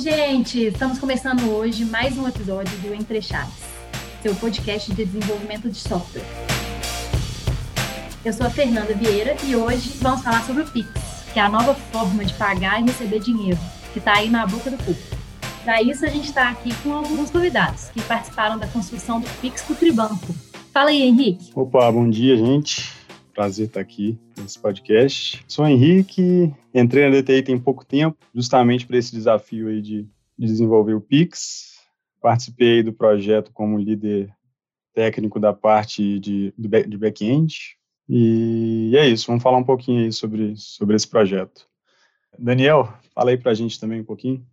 gente! Estamos começando hoje mais um episódio do Entre Chaves, seu podcast de desenvolvimento de software. Eu sou a Fernanda Vieira e hoje vamos falar sobre o Pix, que é a nova forma de pagar e receber dinheiro, que está aí na boca do povo. Para isso, a gente está aqui com alguns convidados que participaram da construção do Pix do Tribanco. Fala aí, Henrique. Opa, bom dia, gente. Prazer estar aqui nesse podcast. Sou Henrique, entrei na DTI tem pouco tempo, justamente para esse desafio aí de, de desenvolver o Pix. Participei do projeto como líder técnico da parte de, de back-end. E é isso, vamos falar um pouquinho aí sobre, sobre esse projeto. Daniel, fala aí para a gente também um pouquinho.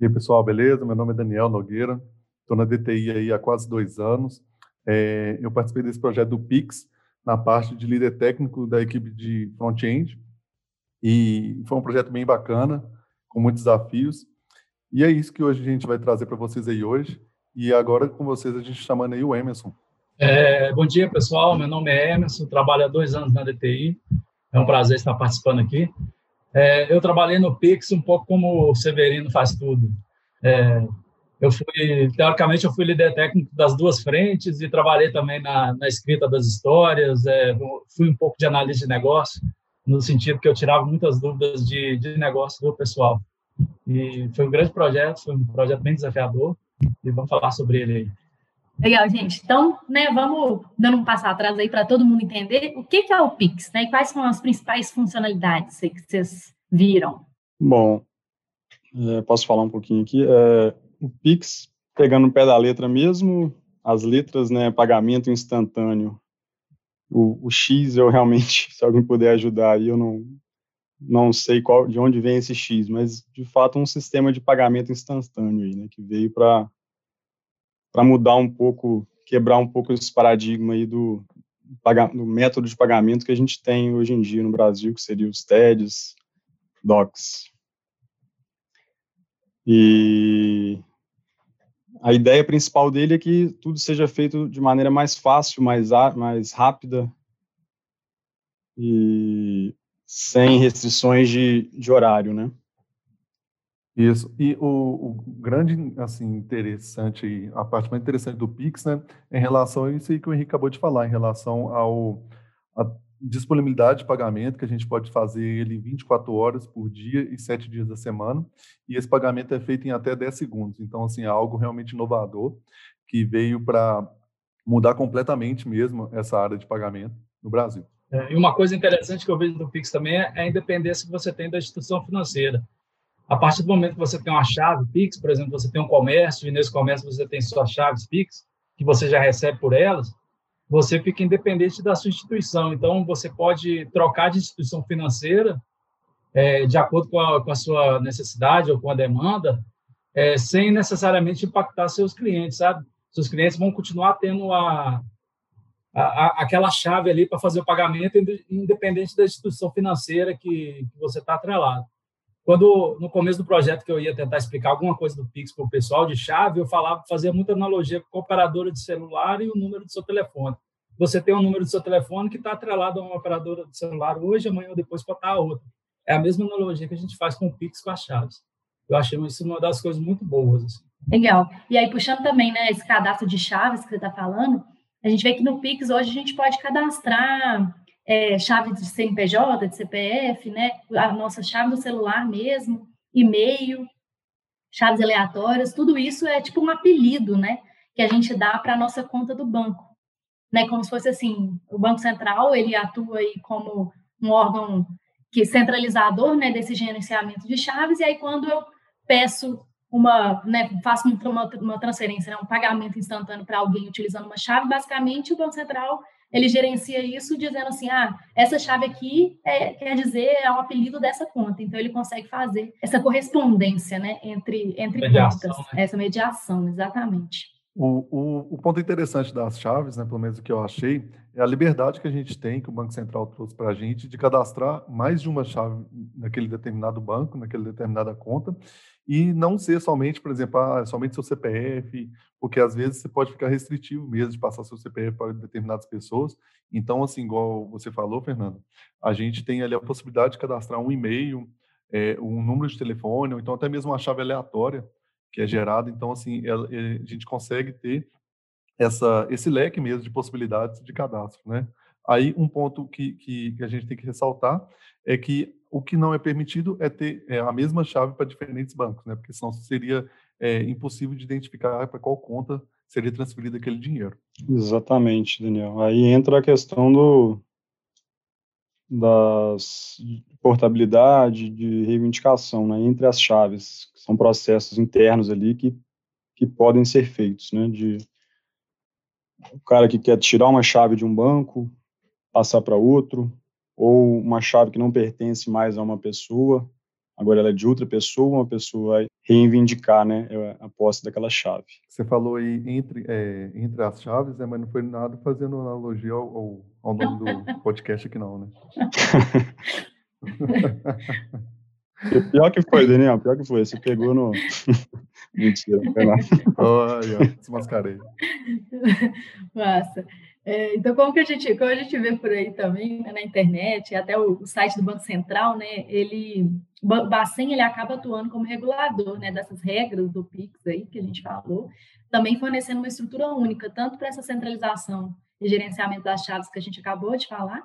E aí, pessoal, beleza? Meu nome é Daniel Nogueira, estou na DTI aí há quase dois anos. É, eu participei desse projeto do Pix, na parte de líder técnico da equipe de front-end. E foi um projeto bem bacana, com muitos desafios. E é isso que hoje a gente vai trazer para vocês aí hoje. E agora com vocês a gente tá chamando aí o Emerson. É, bom dia, pessoal. Meu nome é Emerson, trabalho há dois anos na DTI. É um prazer estar participando aqui. É, eu trabalhei no Pix um pouco como o Severino faz tudo. É, eu fui, teoricamente, eu fui líder técnico das duas frentes e trabalhei também na, na escrita das histórias, é, fui um pouco de análise de negócio, no sentido que eu tirava muitas dúvidas de, de negócio do pessoal. E foi um grande projeto, foi um projeto bem desafiador, e vamos falar sobre ele aí. Legal, gente. Então, né, vamos dando um passo atrás aí para todo mundo entender o que, que é o Pix, né? E quais são as principais funcionalidades que vocês viram. Bom, é, posso falar um pouquinho aqui. É, o Pix, pegando o pé da letra mesmo, as letras, né, pagamento instantâneo. O, o X, eu realmente, se alguém puder ajudar aí, eu não, não sei qual, de onde vem esse X, mas de fato um sistema de pagamento instantâneo aí, né, que veio para mudar um pouco, quebrar um pouco esse paradigma aí do, do método de pagamento que a gente tem hoje em dia no Brasil, que seria os TEDs, DOCs. E a ideia principal dele é que tudo seja feito de maneira mais fácil, mais, mais rápida e sem restrições de, de horário, né? Isso. E o, o, grande, assim, interessante, a parte mais interessante do Pix, né, em relação a isso que o Henrique acabou de falar, em relação ao a disponibilidade de pagamento, que a gente pode fazer ele 24 horas por dia e 7 dias da semana, e esse pagamento é feito em até 10 segundos. Então, assim, é algo realmente inovador, que veio para mudar completamente mesmo essa área de pagamento no Brasil. É, e uma coisa interessante que eu vejo do Pix também é a independência que você tem da instituição financeira. A partir do momento que você tem uma chave Pix, por exemplo, você tem um comércio, e nesse comércio você tem suas chaves Pix, que você já recebe por elas, você fica independente da sua instituição. Então, você pode trocar de instituição financeira é, de acordo com a, com a, sua necessidade ou com a demanda, é, sem necessariamente impactar seus clientes, sabe? Seus clientes vão continuar tendo a, a, aquela chave ali para fazer o pagamento, independente da instituição financeira que, que você está atrelado. Quando, no começo do projeto, que eu ia tentar explicar alguma coisa do Pix para o pessoal de chave, eu falava, fazia muita analogia com a operadora de celular e o número do seu telefone. Você tem um número do seu telefone que está atrelado a uma operadora de celular hoje, amanhã ou depois pode estar a outra. É a mesma analogia que a gente faz com o Pix com as chaves. Eu achei isso uma das coisas muito boas. Assim. Legal. E aí, puxando também né, esse cadastro de chaves que você está falando, a gente vê que no Pix hoje a gente pode cadastrar é, chave de CNPJ, de CPF, né? A nossa chave do celular mesmo, e-mail, chaves aleatórias, tudo isso é tipo um apelido, né? Que a gente dá para a nossa conta do banco, né? Como se fosse assim, o Banco Central ele atua aí como um órgão que centralizador, né? Desse gerenciamento de chaves e aí quando eu peço uma, né, faço uma, uma transferência, né, um pagamento instantâneo para alguém utilizando uma chave, basicamente o Banco Central ele gerencia isso dizendo assim, ah, essa chave aqui é, quer dizer é o apelido dessa conta. Então ele consegue fazer essa correspondência, né, entre entre mediação, contas, né? essa mediação, exatamente. O, o, o, ponto interessante das chaves, né, pelo menos o que eu achei, é a liberdade que a gente tem, que o Banco Central trouxe para a gente, de cadastrar mais de uma chave naquele determinado banco, naquela determinada conta, e não ser somente, por exemplo, ah, somente seu CPF, porque às vezes você pode ficar restritivo mesmo de passar seu CPF para determinadas pessoas. Então, assim, igual você falou, Fernando, a gente tem ali a possibilidade de cadastrar um e-mail, é, um número de telefone, ou então até mesmo uma chave aleatória que é gerada. Então, assim, ela, a gente consegue ter essa, esse leque mesmo de possibilidades de cadastro, né? Aí, um ponto que, que, que a gente tem que ressaltar é que o que não é permitido é ter é, a mesma chave para diferentes bancos, né? Porque senão seria é, impossível de identificar para qual conta seria transferido aquele dinheiro. Exatamente, Daniel. Aí entra a questão do das portabilidade, de reivindicação, né, entre as chaves, que são processos internos ali que, que podem ser feitos, né, de o cara que quer tirar uma chave de um banco, passar para outro, ou uma chave que não pertence mais a uma pessoa, agora ela é de outra pessoa, uma pessoa vai reivindicar né, é, a posse daquela chave. Você falou aí entre, é, entre as chaves, né, mas não foi nada fazendo analogia ao, ao, ao nome do podcast aqui não, né? Pior que foi, Daniel, pior que foi. Você pegou no. Mentira, foi lá. Olha, desmascarei. Massa. É, então, como que a gente, como a gente vê por aí também, né, na internet, até o, o, site do Banco Central, né, ele, o Bacen, ele acaba atuando como regulador, né, dessas regras do PIX aí, que a gente falou, também fornecendo uma estrutura única, tanto para essa centralização e gerenciamento das chaves que a gente acabou de falar,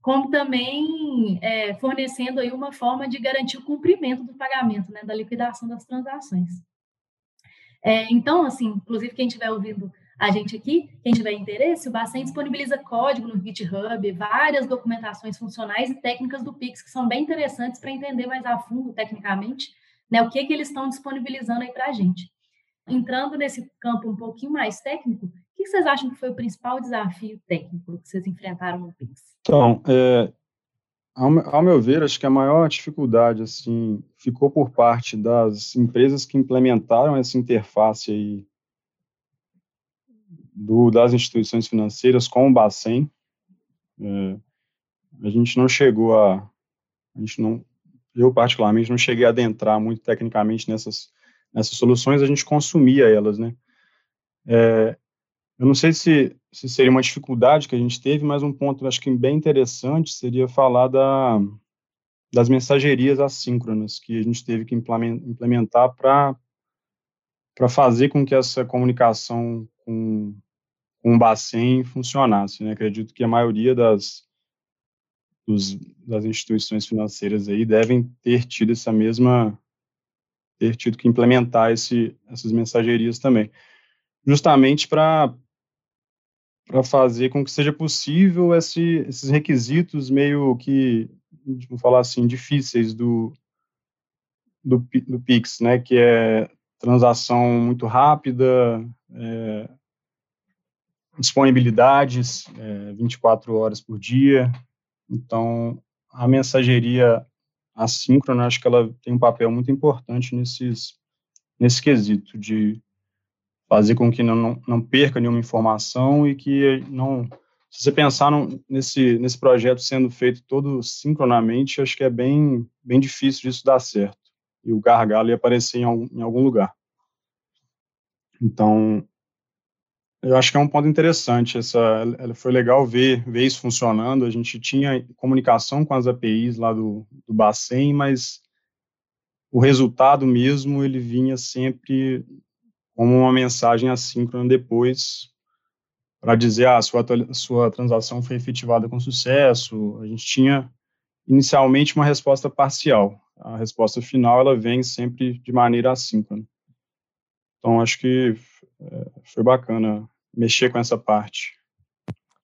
como também é, fornecendo aí uma forma de garantir o cumprimento do pagamento, né, da liquidação das transações. É, então, assim, inclusive quem estiver ouvindo a gente aqui, quem tiver interesse, o Bacen disponibiliza código no GitHub, várias documentações funcionais e técnicas do Pix que são bem interessantes para entender mais a fundo, tecnicamente, né, o que, que eles estão disponibilizando aí para a gente. Entrando nesse campo um pouquinho mais técnico, que vocês acham que foi o principal desafio técnico que vocês enfrentaram no Pix? Então, é, ao, ao, meu ver, acho que a maior dificuldade assim ficou por parte das empresas que implementaram essa interface aí do, das instituições financeiras com o Bacen. É, a gente não chegou a, a gente não, eu particularmente não cheguei a adentrar muito tecnicamente nessas nessas soluções, a gente consumia elas, né? É, eu não sei se, se seria uma dificuldade que a gente teve, mas um ponto acho que bem interessante seria falar da, das mensagerias assíncronas que a gente teve que implementar para para fazer com que essa comunicação com, com o Bacen funcionasse. Né? Acredito que a maioria das, dos, das instituições financeiras aí devem ter tido essa mesma ter tido que implementar esse, essas mensagerias também, justamente para para fazer com que seja possível esse, esses requisitos meio que, vamos falar assim, difíceis do, do, do Pix, né, que é transação muito rápida, é, disponibilidades é, 24 horas por dia. Então, a mensageria assíncrona, acho que ela tem um papel muito importante nesses, nesse quesito de fazer com que não, não, não perca nenhuma informação e que não. Se você pensar nesse, nesse projeto sendo feito todo sincronamente, acho que é bem, bem difícil disso dar certo. E o gargalo ia aparecer em algum, em algum lugar. Então, eu acho que é um ponto interessante. Essa, foi legal ver, ver isso funcionando. A gente tinha comunicação com as APIs lá do, do Bacen, mas o resultado mesmo ele vinha sempre como uma mensagem assíncrona depois para dizer ah, sua, sua transação foi efetivada com sucesso. A gente tinha inicialmente uma resposta parcial. A resposta final ela vem sempre de maneira assíncrona. Então acho que é, foi bacana mexer com essa parte.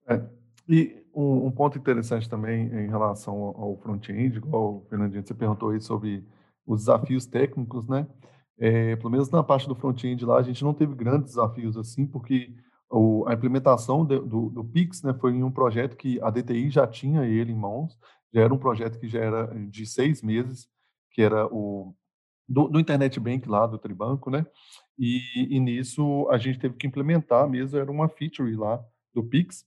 É, e um, um, ponto interessante também em relação ao front-end, igual Fernandinho, você perguntou aí sobre os desafios técnicos, né? É, pelo menos na parte do front-end lá, a gente não teve grandes desafios assim, porque o, a implementação de, do, do, Pix né, foi em um projeto que a DTI já tinha ele em mãos, já era um projeto que já era de seis meses, que era o do, do Internet Bank lá, do Tribanco, né? E, e, nisso a gente teve que implementar mesmo, era uma feature lá do Pix.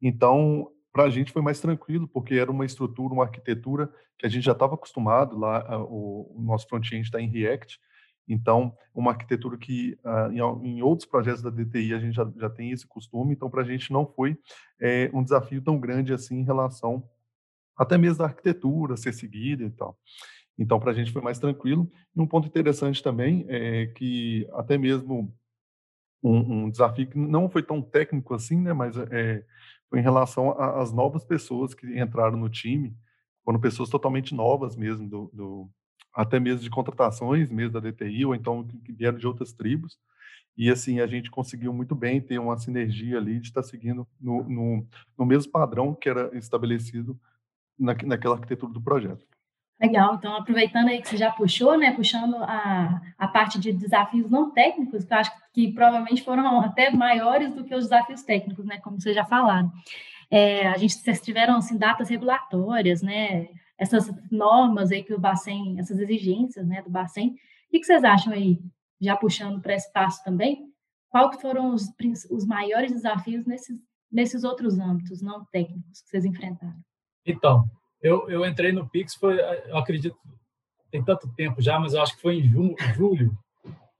Então, para a gente foi mais tranquilo, porque era uma estrutura, uma arquitetura que a gente já estava acostumado lá, o, o nosso front-end está em React, então, uma arquitetura que uh, em, em, outros projetos da DTI a gente já, já tem esse costume, então para a gente não foi é, um desafio tão grande assim em relação até mesmo da arquitetura ser seguida e tal. Então, para a gente foi mais tranquilo. E um ponto interessante também é que até mesmo um, um desafio que não foi tão técnico assim, né, mas é, foi em relação às novas pessoas que entraram no time, foram pessoas totalmente novas mesmo, do, do, até mesmo de contratações mesmo da DTI, ou então que vieram de outras tribos. E assim, a gente conseguiu muito bem ter uma sinergia ali de estar seguindo no, no, no mesmo padrão que era estabelecido na, naquela arquitetura do projeto. Legal, então aproveitando aí que você já puxou, né, puxando a, a parte de desafios não técnicos, que eu acho que provavelmente foram até maiores do que os desafios técnicos, né, como vocês já falaram. É, a gente, vocês tiveram, assim, datas regulatórias, né, essas normas aí que o Bacen, essas exigências, né, do Bacen. O que, vocês acham aí, já puxando para esse passo também? Qual que foram os, os maiores desafios nesses, nesses outros âmbitos não técnicos que vocês enfrentaram? Então, eu, eu entrei no Pix, foi, eu acredito, tem tanto tempo já, mas eu acho que foi em julho, julho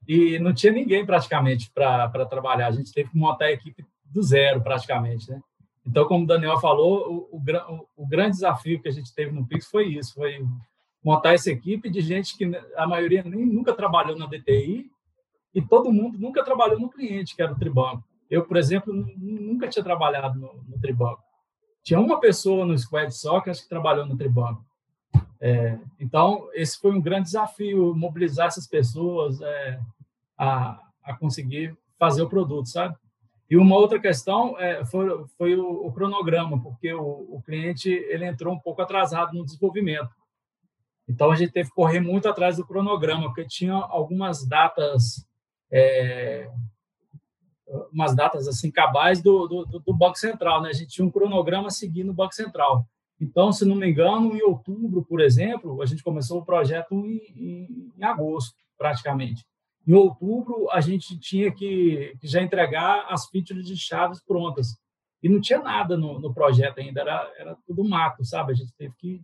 e não tinha ninguém praticamente para trabalhar. A gente teve que montar a equipe do zero praticamente, né? Então, como o Daniel falou, o, o, o, grande desafio que a gente teve no Pix foi isso, foi montar essa equipe de gente que a maioria nem nunca trabalhou na DTI e todo mundo nunca trabalhou no cliente, que era o Tribanco. Eu, por exemplo, nunca tinha trabalhado no, no Tribanco. Tinha uma pessoa no squad só que acho que trabalhou no Tribanco. É, então, esse foi um grande desafio, mobilizar essas pessoas é, a, a conseguir fazer o produto, sabe? E uma outra questão é, foi, foi o, o, cronograma, porque o, o, cliente ele entrou um pouco atrasado no desenvolvimento. Então, a gente teve que correr muito atrás do cronograma, porque tinha algumas datas é, umas datas assim cabais do, do, do, Banco Central, né? A gente tinha um cronograma seguindo o Banco Central. Então, se não me engano, em outubro, por exemplo, a gente começou o projeto em, em, em agosto, praticamente. Em outubro, a gente tinha que, que, já entregar as features de chaves prontas. E não tinha nada no, no projeto ainda, era, era tudo mato, sabe? A gente teve que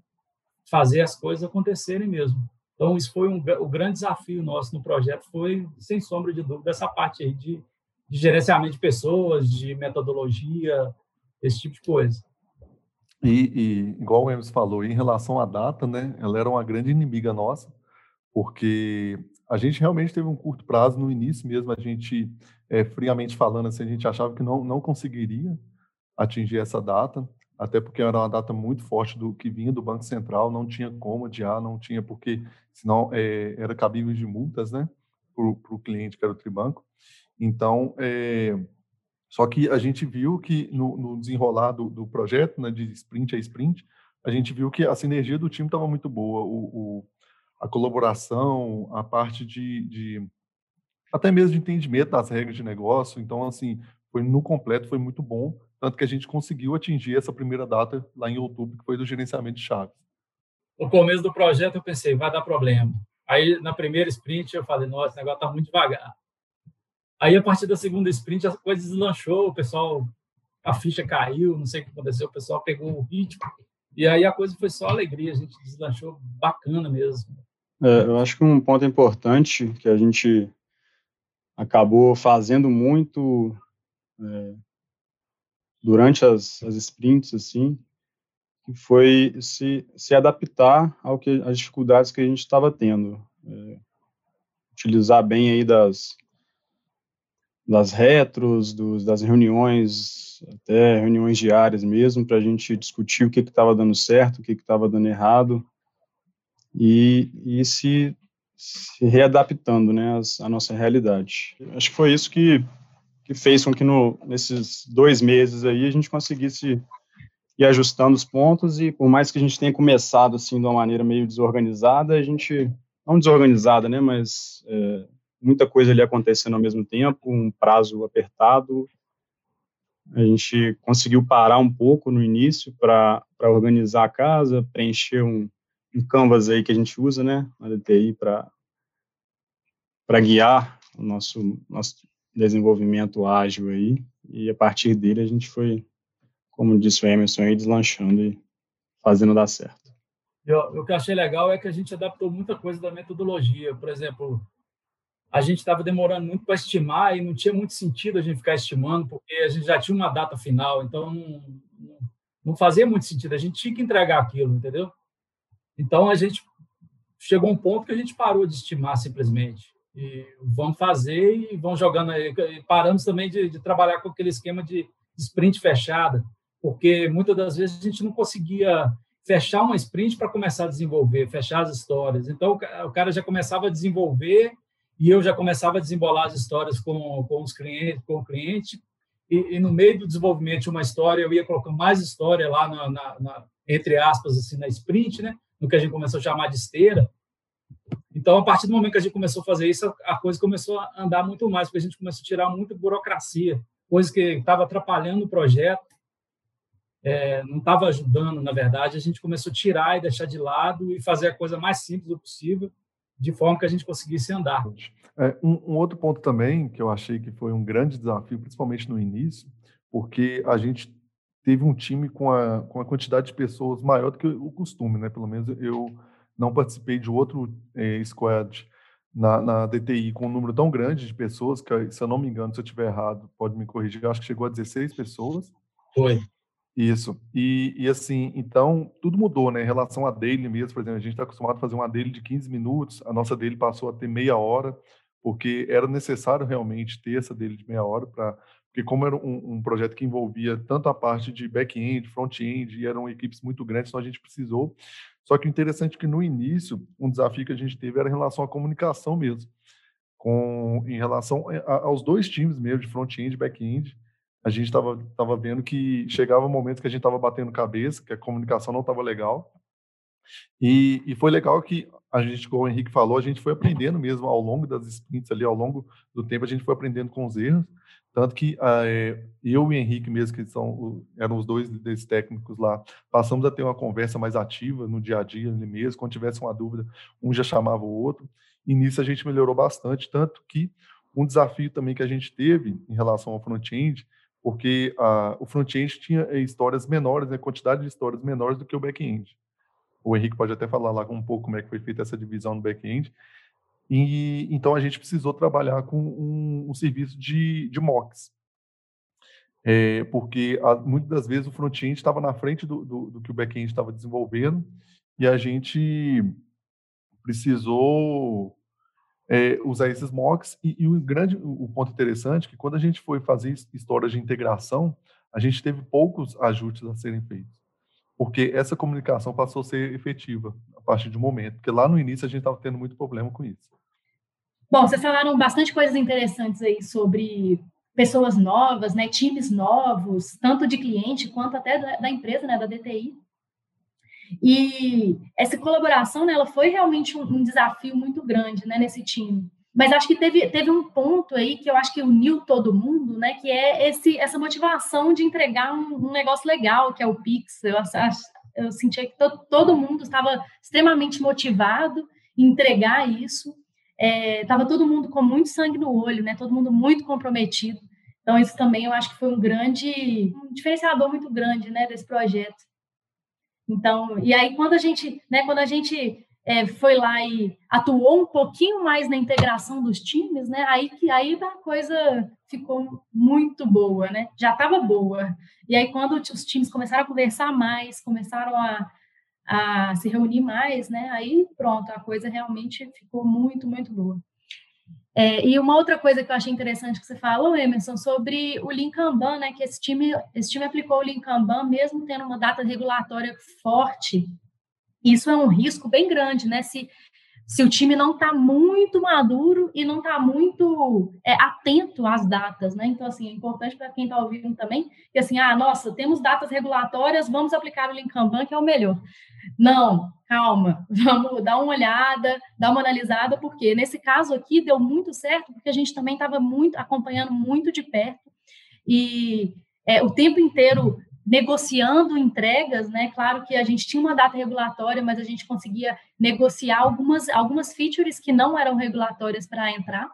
fazer as coisas acontecerem mesmo. Então, isso foi um, o grande desafio nosso no projeto, foi, sem sombra de dúvida, essa parte aí de de gerenciamento de pessoas, de metodologia, esse tipo de coisa. E, e igual o Emerson falou, em relação à data, né, ela era uma grande inimiga nossa, porque a gente realmente teve um curto prazo no início mesmo, a gente, é, friamente falando assim, a gente achava que não, não conseguiria atingir essa data, até porque era uma data muito forte do que vinha do Banco Central, não tinha como adiar, não tinha porque, senão é, era cabível de multas, né, para o cliente que era o Tribanco. Então, é, só que a gente viu que no, no desenrolar do, do, projeto, né, de sprint a sprint, a gente viu que a sinergia do time estava muito boa, o, o, a colaboração, a parte de, de, até mesmo de entendimento das regras de negócio. Então, assim, foi no completo, foi muito bom, tanto que a gente conseguiu atingir essa primeira data lá em outubro, que foi do gerenciamento de chaves. No começo do projeto, eu pensei, vai dar problema. Aí, na primeira sprint, eu falei, nossa, esse negócio está muito devagar. Aí, a partir da segunda sprint, a coisa deslanchou, o pessoal, a ficha caiu, não sei o que aconteceu, o pessoal pegou o ritmo, e aí a coisa foi só alegria, a gente deslanchou bacana mesmo. É, eu acho que um ponto importante que a gente acabou fazendo muito é, durante as, as sprints, assim, foi se, se adaptar ao que as dificuldades que a gente estava tendo. É, utilizar bem aí das, das retros, dos, das reuniões, até reuniões diárias mesmo, para a gente discutir o que estava dando certo, o que estava dando errado, e, e se, se readaptando né, à nossa realidade. Acho que foi isso que, que fez com que no, nesses dois meses aí a gente conseguisse ir ajustando os pontos, e por mais que a gente tenha começado assim de uma maneira meio desorganizada, a gente, não desorganizada, né, mas... É, muita coisa ali acontecendo ao mesmo tempo, um prazo apertado. A gente conseguiu parar um pouco no início para organizar a casa, preencher um, um canvas aí que a gente usa, né, na DTI, para guiar o nosso, nosso desenvolvimento ágil aí, e a partir dele a gente foi, como disse o Emerson, aí, deslanchando e fazendo dar certo. Eu, o que eu achei legal é que a gente adaptou muita coisa da metodologia. Por exemplo, a gente estava demorando muito para estimar e não tinha muito sentido a gente ficar estimando, porque a gente já tinha uma data final, então não, não fazia muito sentido. A gente tinha que entregar aquilo, entendeu? Então a gente chegou um ponto que a gente parou de estimar simplesmente. E vamos fazer e vamos jogando aí. Paramos também de, de trabalhar com aquele esquema de sprint fechada, porque muitas das vezes a gente não conseguia fechar uma sprint para começar a desenvolver, fechar as histórias. Então, o cara já começava a desenvolver e eu já começava a desembolar as histórias com, com os clientes, com o cliente, e, e, no meio do desenvolvimento de uma história, eu ia colocando mais história lá, na, na, na, entre aspas, assim, na sprint, né? no que a gente começou a chamar de esteira. Então, a partir do momento que a gente começou a fazer isso, a coisa começou a andar muito mais, porque a gente começou a tirar muita burocracia, coisa que estava atrapalhando o projeto, é, não estava ajudando, na verdade. A gente começou a tirar e deixar de lado e fazer a coisa mais simples possível, de forma que a gente conseguisse andar. É, um, um, outro ponto também que eu achei que foi um grande desafio, principalmente no início, porque a gente teve um time com a, com a quantidade de pessoas maior do que o costume, né? Pelo menos eu não participei de outro é, squad na, na, DTI com um número tão grande de pessoas, que se eu não me engano, se eu estiver errado, pode me corrigir, acho que chegou a 16 pessoas. Foi. Isso. E, e, assim, então, tudo mudou, né? Em relação a daily mesmo, por exemplo, a gente está acostumado a fazer uma daily de 15 minutos, a nossa daily passou a ter meia hora, porque era necessário realmente ter essa daily de meia hora, para porque como era um, um, projeto que envolvia tanto a parte de back-end, front-end, e eram equipes muito grandes, então a gente precisou. Só que o interessante é que no início, um desafio que a gente teve era em relação à comunicação mesmo, com, em relação a, aos dois times mesmo, de front-end e back-end, a gente estava tava vendo que chegava momentos que a gente estava batendo cabeça, que a comunicação não estava legal. E, e, foi legal que a gente, como o Henrique falou, a gente foi aprendendo mesmo ao longo das sprints ali, ao longo do tempo, a gente foi aprendendo com os erros. Tanto que é, eu e Henrique mesmo, que são, eram os dois desses técnicos lá, passamos a ter uma conversa mais ativa no dia a dia ali mesmo. Quando tivesse uma dúvida, um já chamava o outro. E nisso a gente melhorou bastante, tanto que um desafio também que a gente teve em relação ao front-end porque a, o front-end tinha eh, histórias menores, né, quantidade de histórias menores do que o back-end. O Henrique pode até falar lá um pouco como é que foi feita essa divisão no back-end. E então a gente precisou trabalhar com um, um serviço de, de mocks. É, porque a, muitas das vezes o front-end estava na frente do, do, do que o back-end estava desenvolvendo e a gente precisou é, usar esses mocks. E, e, o grande o ponto interessante é que quando a gente foi fazer histórias de integração, a gente teve poucos ajustes a serem feitos. Porque essa comunicação passou a ser efetiva a partir de um momento. Porque lá no início a gente estava tendo muito problema com isso. Bom, vocês falaram bastante coisas interessantes aí sobre pessoas novas, né, times novos, tanto de cliente quanto até da, da empresa, né, da DTI. E essa colaboração, né, ela foi realmente um, um, desafio muito grande, né, nesse time. Mas acho que teve, teve um ponto aí que eu acho que uniu todo mundo, né, que é esse, essa motivação de entregar um, um negócio legal, que é o Pix. Eu, eu sentia que todo, todo mundo estava extremamente motivado em entregar isso. Estava é, todo mundo com muito sangue no olho, né, todo mundo muito comprometido. Então, isso também eu acho que foi um grande, um diferenciador muito grande, né, desse projeto. Então, e aí quando a gente, né, quando a gente é, foi lá e atuou um pouquinho mais na integração dos times, né, aí que aí a coisa ficou muito boa, né? Já estava boa. E aí quando os times começaram a conversar mais, começaram a, a se reunir mais, né? Aí pronto, a coisa realmente ficou muito, muito boa. É, e uma outra coisa que eu achei interessante que você falou, Emerson, sobre o Lean Kanban, né, que esse time, esse time aplicou o Lean Kanban mesmo tendo uma data regulatória forte. Isso é um risco bem grande, né? Se, se o time não está muito maduro e não está muito é, atento às datas, né? Então, assim, é importante para quem está ouvindo também, que assim, ah, nossa, temos datas regulatórias, vamos aplicar o Lean Kanban, que é o melhor. Não, calma, vamos dar uma olhada, dar uma analisada, porque nesse caso aqui deu muito certo, porque a gente também estava muito acompanhando muito de perto e é, o tempo inteiro negociando entregas, né? Claro que a gente tinha uma data regulatória, mas a gente conseguia negociar algumas, algumas features que não eram regulatórias para entrar.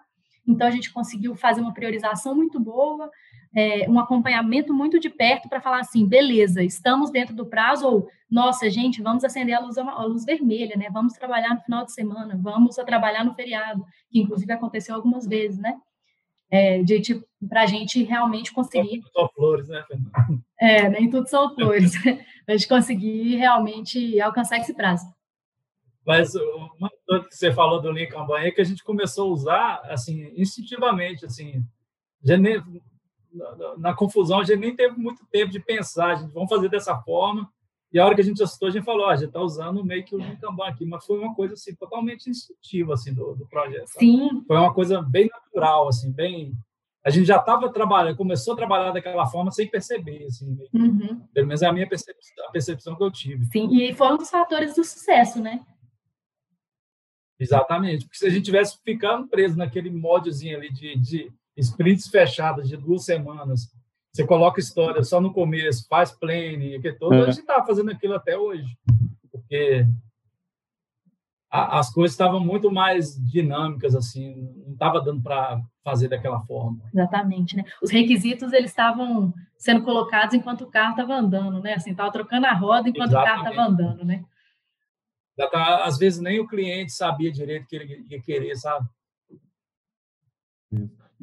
Então a gente conseguiu fazer uma priorização muito boa, é, um acompanhamento muito de perto para falar assim, beleza, estamos dentro do prazo, ou, nossa, gente, vamos acender a luz, a luz vermelha, né? Vamos trabalhar no final de semana, vamos trabalhar no feriado, que inclusive aconteceu algumas vezes, né? É, de tipo, para a gente realmente conseguir. Só flores, né, É, nem tudo são flores. a gente conseguir realmente alcançar esse prazo. Mas uma coisa que você falou do Lean Kanban é que a gente começou a usar assim instintivamente, assim, nem, na, na, confusão a gente nem teve muito tempo de pensar, a gente vamos fazer dessa forma. E a hora que a gente assustou, a gente falou, a gente está usando meio que o Kanban aqui, mas foi uma coisa assim totalmente instintiva assim do, do projeto. Sim. Foi uma coisa bem natural, assim, bem a gente já estava trabalhando, começou a trabalhar daquela forma sem perceber, assim, uhum. pelo menos é a minha percepção, a percepção que eu tive. Sim, e foi um dos fatores do sucesso, né? Exatamente, porque se a gente tivesse ficando preso naquele modezinho ali de, de sprints fechados de duas semanas, você coloca história só no começo, faz planning, que todo, é. a gente estava fazendo aquilo até hoje, porque a, as coisas estavam muito mais dinâmicas, assim, não estava dando para fazer daquela forma. Exatamente, né? Os requisitos, eles estavam sendo colocados enquanto o carro estava andando, né? Assim, estava trocando a roda enquanto Exatamente. o carro estava andando, né? Tá, às vezes nem o cliente sabia direito o que ele ia querer, sabe?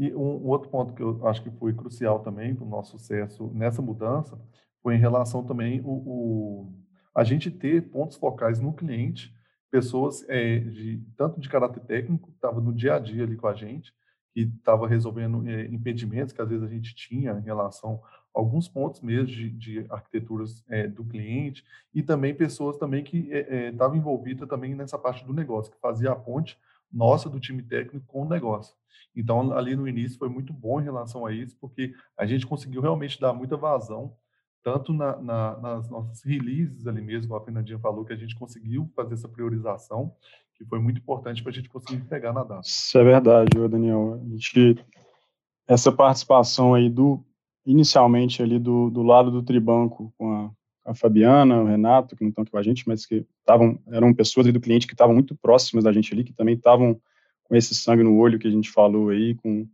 E um, outro ponto que eu acho que foi crucial também para o nosso sucesso nessa mudança foi em relação também o, o a gente ter pontos focais no cliente, pessoas é, de tanto de caráter técnico que estava no dia a dia ali com a gente, que estava resolvendo é, impedimentos que às vezes a gente tinha em relação alguns pontos mesmo de, de arquiteturas é, do cliente e também pessoas também que estavam é, é envolvidas também nessa parte do negócio, que fazia a ponte nossa do time técnico com o negócio. Então, ali no início foi muito bom em relação a isso, porque a gente conseguiu realmente dar muita vazão, tanto na, na, nas nossas releases ali mesmo, a Fernandinha falou, que a gente conseguiu fazer essa priorização, que foi muito importante para a gente conseguir pegar na data. Isso é verdade, Daniel. A gente, essa participação aí do inicialmente ali do, do lado do Tribanco com a, a Fabiana, o Renato, que não estão aqui com a gente, mas que estavam, eram pessoas do cliente que estavam muito próximas da gente ali, que também estavam com esse sangue no olho que a gente falou aí, com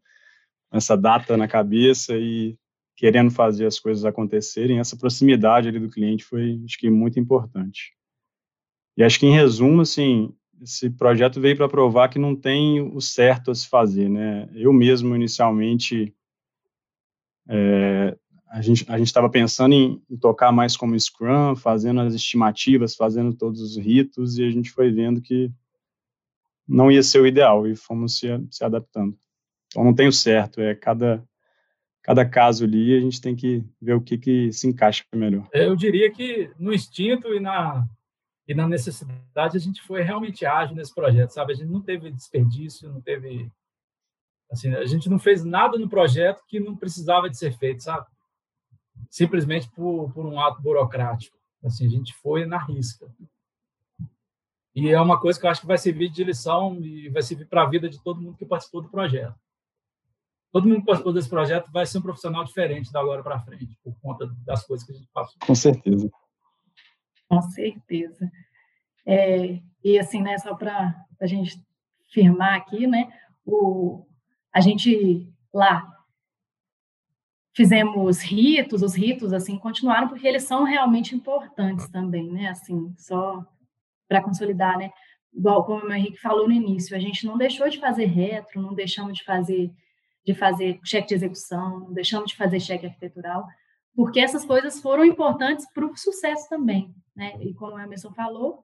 essa data na cabeça e querendo fazer as coisas acontecerem, essa proximidade ali do cliente foi, acho que, muito importante. E acho que, em resumo, assim, esse projeto veio para provar que não tem o certo a se fazer, né? Eu mesmo, inicialmente, é, a gente a estava pensando em, em, tocar mais como Scrum, fazendo as estimativas, fazendo todos os ritos, e a gente foi vendo que não ia ser o ideal e fomos se, se adaptando. Então não tem o certo, é cada cada caso ali a gente tem que ver o que que se encaixa melhor. Eu diria que no instinto e na e na necessidade a gente foi realmente ágil nesse projeto, sabe? A gente não teve desperdício, não teve Assim, a gente não fez nada no projeto que não precisava de ser feito, sabe? Simplesmente por, por um ato burocrático. Assim, a gente foi na risca. E é uma coisa que eu acho que vai servir de lição e vai servir para a vida de todo mundo que participou do projeto. Todo mundo que participou desse projeto vai ser um profissional diferente da agora para frente, por conta das coisas que a gente passou. Com certeza. Com certeza. É, e assim, né, só para a gente firmar aqui, né, o, a gente lá fizemos ritos, os ritos assim continuaram porque eles são realmente importantes também, né? Assim, só para consolidar, né? Igual como o Henrique falou no início, a gente não deixou de fazer retro, não deixamos de fazer de fazer cheque de execução, não deixamos de fazer cheque arquitetural, porque essas coisas foram importantes para o sucesso também, né? E como a Emerson falou,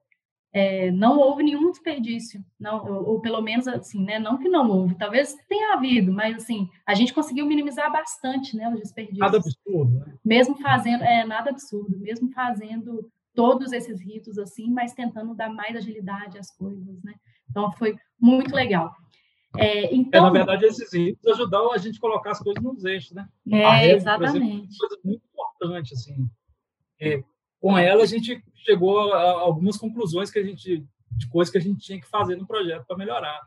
é, não houve nenhum desperdício, não, ou, ou, pelo menos assim, né? Não que não houve, talvez tenha havido, mas assim, a gente conseguiu minimizar bastante, né, os desperdícios. Nada absurdo, né? Mesmo fazendo, é nada absurdo, mesmo fazendo todos esses ritos assim, mas tentando dar mais agilidade às coisas, né? Então foi muito legal. É, então, é, na verdade, esses ritos ajudaram a gente a colocar as coisas nos eixos, né? É, exatamente. Exemplo, coisa muito importante, assim. E, com ela a gente chegou a algumas conclusões que a gente de coisas que a gente tinha que fazer no projeto para melhorar.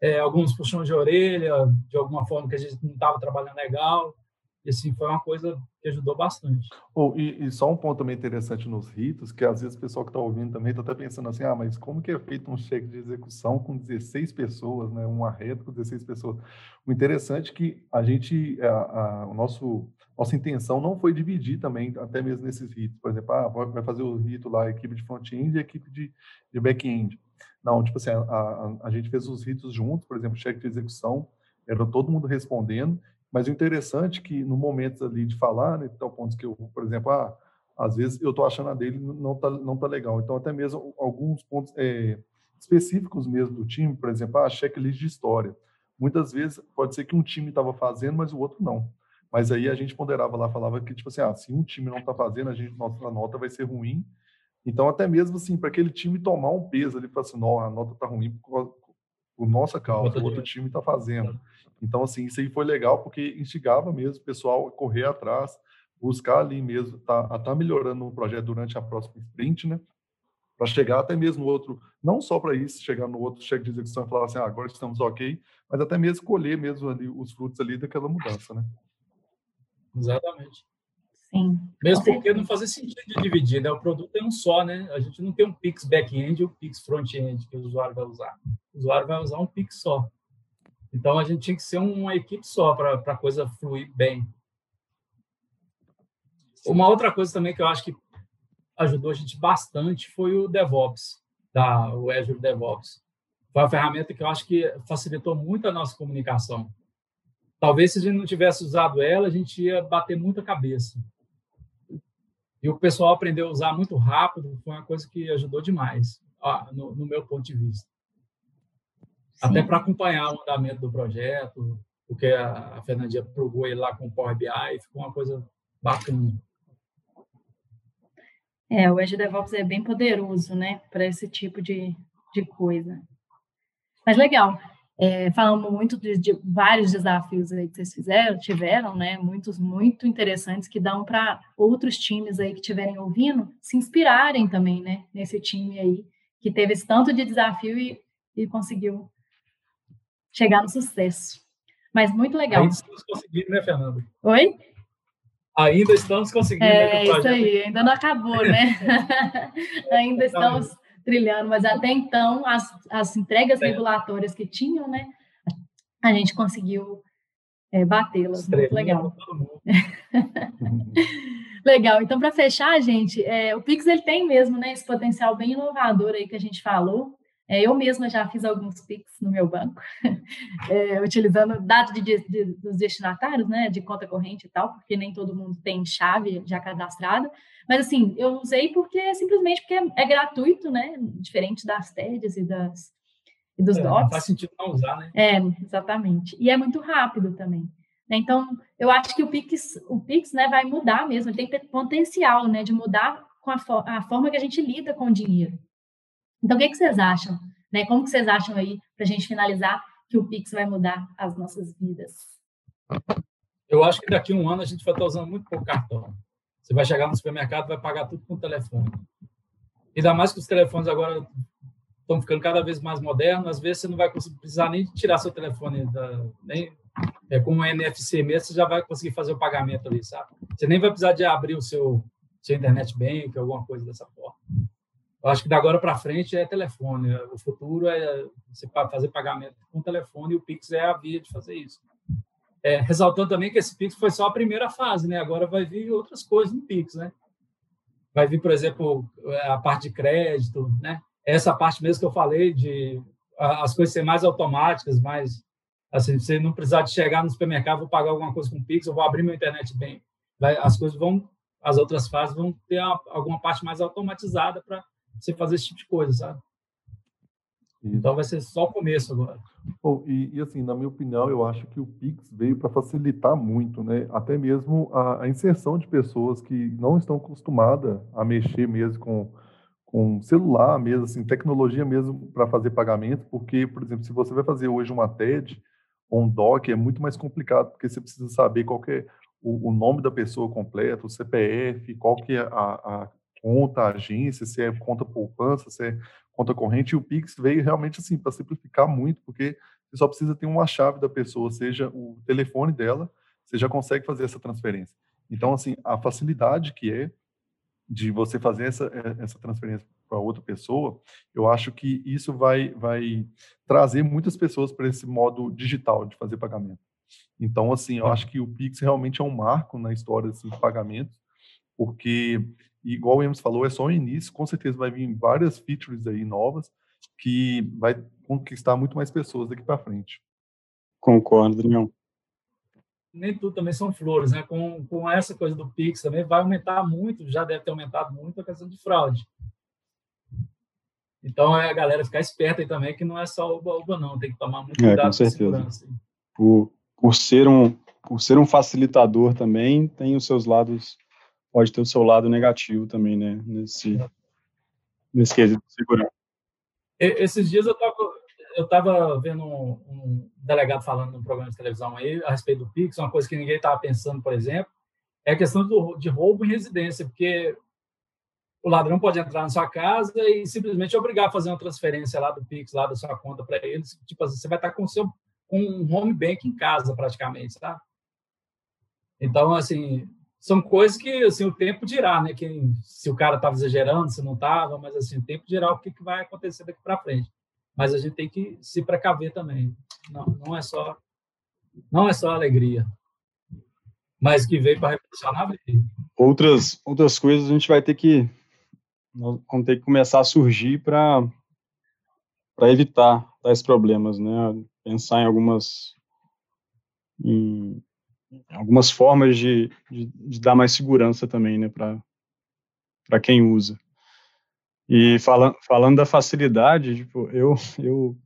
É, alguns puxões de orelha, de alguma forma que a gente não estava trabalhando legal. E assim, foi uma coisa que ajudou bastante. Oh, e, e, só um ponto também interessante nos ritos, que às vezes o pessoal que está ouvindo também está até pensando assim, ah, mas como que é feito um cheque de execução com 16 pessoas, né? um arredo com 16 pessoas? O interessante é que a gente, a, a, o nosso nossa intenção não foi dividir também, até mesmo nesses ritos. Por exemplo, ah, vai fazer o rito lá, a equipe de front-end e a equipe de, de back-end. Não, tipo assim, a, a, a, gente fez os ritos juntos, por exemplo, cheque de execução, era todo mundo respondendo, mas o interessante é que no momento ali de falar, né, tal pontos que eu, por exemplo, ah, às vezes eu estou achando a dele não tá, não tá legal. Então, até mesmo alguns pontos, é, específicos mesmo do time, por exemplo, a checklist de história. Muitas vezes pode ser que um time estava fazendo, mas o outro não. Mas aí a gente ponderava lá, falava que, tipo assim, ah, se um time não está fazendo, a gente, nossa nota vai ser ruim. Então, até mesmo assim, para aquele time tomar um peso ali, falar assim, não, a nota está ruim por, por nossa causa, o outro time está fazendo. Então, assim, isso aí foi legal, porque instigava mesmo o pessoal a correr atrás, buscar ali mesmo, tá, tá melhorando o projeto durante a próxima sprint, né? Para chegar até mesmo no outro, não só para isso, chegar no outro cheque de execução e falar assim, ah, agora estamos ok, mas até mesmo colher mesmo ali os frutos ali daquela mudança, né? Exatamente. Sim. Mesmo porque não fazia sentido de dividir, né? O produto é um só, né? A gente não tem um Pix back-end e um Pix front-end que o usuário vai usar. O usuário vai usar um Pix só. Então a gente tinha que ser uma equipe só para a coisa fluir bem. Uma outra coisa também que eu acho que ajudou a gente bastante foi o DevOps, da, o Azure DevOps. Foi uma ferramenta que eu acho que facilitou muito a nossa comunicação. Talvez se a gente não tivesse usado ela, a gente ia bater muita cabeça. E o pessoal aprendeu a usar muito rápido, foi uma coisa que ajudou demais, no, no meu ponto de vista. Sim. Até para acompanhar o andamento do projeto, porque a, a Fernandinha plugou ele lá com o Power BI, ficou uma coisa bacana. É, o Azure DevOps é bem poderoso, né, para esse tipo de, de coisa. Mas legal. É, falamos muito de, de, vários desafios aí que vocês fizeram, tiveram, né? Muitos muito interessantes que dão para outros times aí que estiverem ouvindo se inspirarem também, né? Nesse time aí que teve esse tanto de desafio e, e conseguiu chegar no sucesso. Mas muito legal. Ainda estamos conseguindo, né, Fernando? Oi? Ainda estamos conseguindo. É, né, isso aí, ainda não acabou, né? ainda estamos trilhando, mas até então as, as entregas é. regulatórias que tinham, né, a gente conseguiu é, batê-las. Muito legal. legal. Então, para fechar, gente, é, o Pix ele tem mesmo, né, esse potencial bem inovador aí que a gente falou. É, eu mesma já fiz alguns Pix no meu banco, é, utilizando dados de, de, dos destinatários, né, de conta corrente e tal, porque nem todo mundo tem chave já cadastrada. Mas, assim, eu usei porque simplesmente porque é, é gratuito, né, diferente das TEDs e, das, e dos é, DOTs. Não faz sentido não usar, né? É, exatamente. E é muito rápido também. Né? Então, eu acho que o Pix, o Pix né, vai mudar mesmo, ele tem potencial né, de mudar com a, a forma que a gente lida com o dinheiro. Então, o que, que vocês acham? Né? Como que vocês acham aí, para a gente finalizar, que o Pix vai mudar as nossas vidas? Eu acho que daqui a um ano a gente vai estar usando muito pouco cartão. Você vai chegar no supermercado vai pagar tudo com o telefone. Ainda mais que os telefones agora estão ficando cada vez mais modernos, às vezes você não vai precisar nem tirar seu telefone, da, nem, é, com o NFC mesmo, você já vai conseguir fazer o pagamento ali, sabe? Você nem vai precisar de abrir o seu, seu internet bank, alguma coisa dessa forma. Eu acho que da agora para frente é telefone. O futuro é você fazer pagamento com telefone e o Pix é a via de fazer isso. É, ressaltando também que esse Pix foi só a primeira fase, né? Agora vai vir outras coisas no Pix, né? Vai vir, por exemplo, a parte de crédito, né? Essa parte mesmo que eu falei de as coisas serem mais automáticas, mais assim, você não precisar de chegar no supermercado, vou pagar alguma coisa com Pix, eu vou abrir meu internet bem. Vai, as coisas vão, as outras fases vão ter alguma parte mais automatizada para você fazer esse tipo de coisa, sabe? Isso. Então vai ser só o começo agora. Bom, e, e, assim, na minha opinião, eu acho que o Pix veio para facilitar muito, né? Até mesmo a, a, inserção de pessoas que não estão acostumadas a mexer mesmo com, com celular mesmo, assim, tecnologia mesmo para fazer pagamento, porque, por exemplo, se você vai fazer hoje uma TED ou um DOC, é muito mais complicado, porque você precisa saber qual é o, o nome da pessoa completa, o CPF, qual que é a, a conta, agência, se é conta poupança, se é conta corrente, e o Pix veio realmente assim para simplificar muito, porque você só precisa ter uma chave da pessoa, seja o telefone dela, você já consegue fazer essa transferência. Então, assim, a facilidade que é de você fazer essa, eh, essa transferência para outra pessoa, eu acho que isso vai, vai trazer muitas pessoas para esse modo digital de fazer pagamento. Então, assim, eu acho que o Pix realmente é um marco na história assim, de pagamentos, porque e igual o Emerson falou, é só o início, com certeza vai vir várias features aí novas que vai conquistar muito mais pessoas daqui para frente. Concordo, Adrião. Nem tudo também são flores, né? Com, com essa coisa do Pix também vai aumentar muito, já deve ter aumentado muito a questão de fraude. Então, é a galera ficar esperta aí também, que não é só uba-uba, não. Tem que tomar muito cuidado é, com, certeza. segurança. Por, por, ser um, por ser um facilitador também, tem os seus lados, pode ter o seu lado negativo também, né? Nesse, nesse quesito de segurança. Esses dias eu estava eu tava vendo um, um, delegado falando num programa de televisão aí a respeito do Pix, uma coisa que ninguém estava pensando, por exemplo, é a questão do, de roubo em residência, porque o ladrão pode entrar na sua casa e simplesmente obrigar a fazer uma transferência lá do Pix, lá da sua conta para eles. Tipo assim, você vai estar com, seu, com um home bank em casa, praticamente, tá? Então, assim, são coisas que assim, o tempo dirá, né? Que, se o cara estava exagerando, se não estava, mas assim, o tempo dirá o que, que vai acontecer daqui para frente. Mas a gente tem que se precaver também. Não, não é só não é só alegria, mas que veio para revolucionar veio. Outras outras coisas a gente vai ter que vamos ter que começar a surgir para para evitar tais problemas, né? Pensar em algumas em algumas formas de, de, de dar mais segurança também, né? Para quem usa. E falando falando da facilidade, tipo, eu eu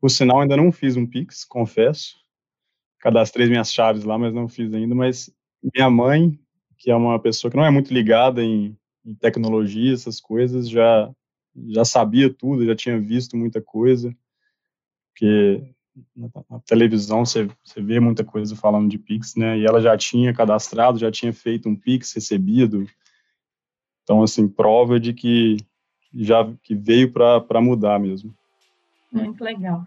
por sinal ainda não fiz um Pix, confesso. Cadastrei minhas chaves lá, mas não fiz ainda. Mas minha mãe, que é uma pessoa que não é muito ligada em em tecnologia, essas coisas, já, já sabia tudo, já tinha visto muita coisa, porque na, na televisão você, você vê muita coisa falando de Pix, né, e ela já tinha cadastrado, já tinha feito um Pix recebido, então, assim, prova de que já que veio para mudar mesmo. Muito legal.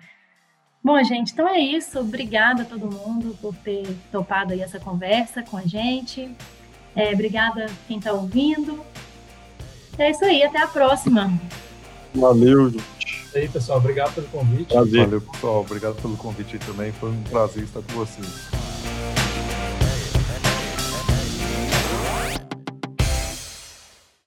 Bom, gente, então é isso. Obrigada a todo mundo por ter topado aí essa conversa com a gente. É, obrigada quem está ouvindo. É isso aí, até a próxima. Valeu, gente. E aí, pessoal, obrigado pelo convite. Prazer. Valeu, pessoal. Obrigado pelo convite também. Foi um prazer estar com vocês.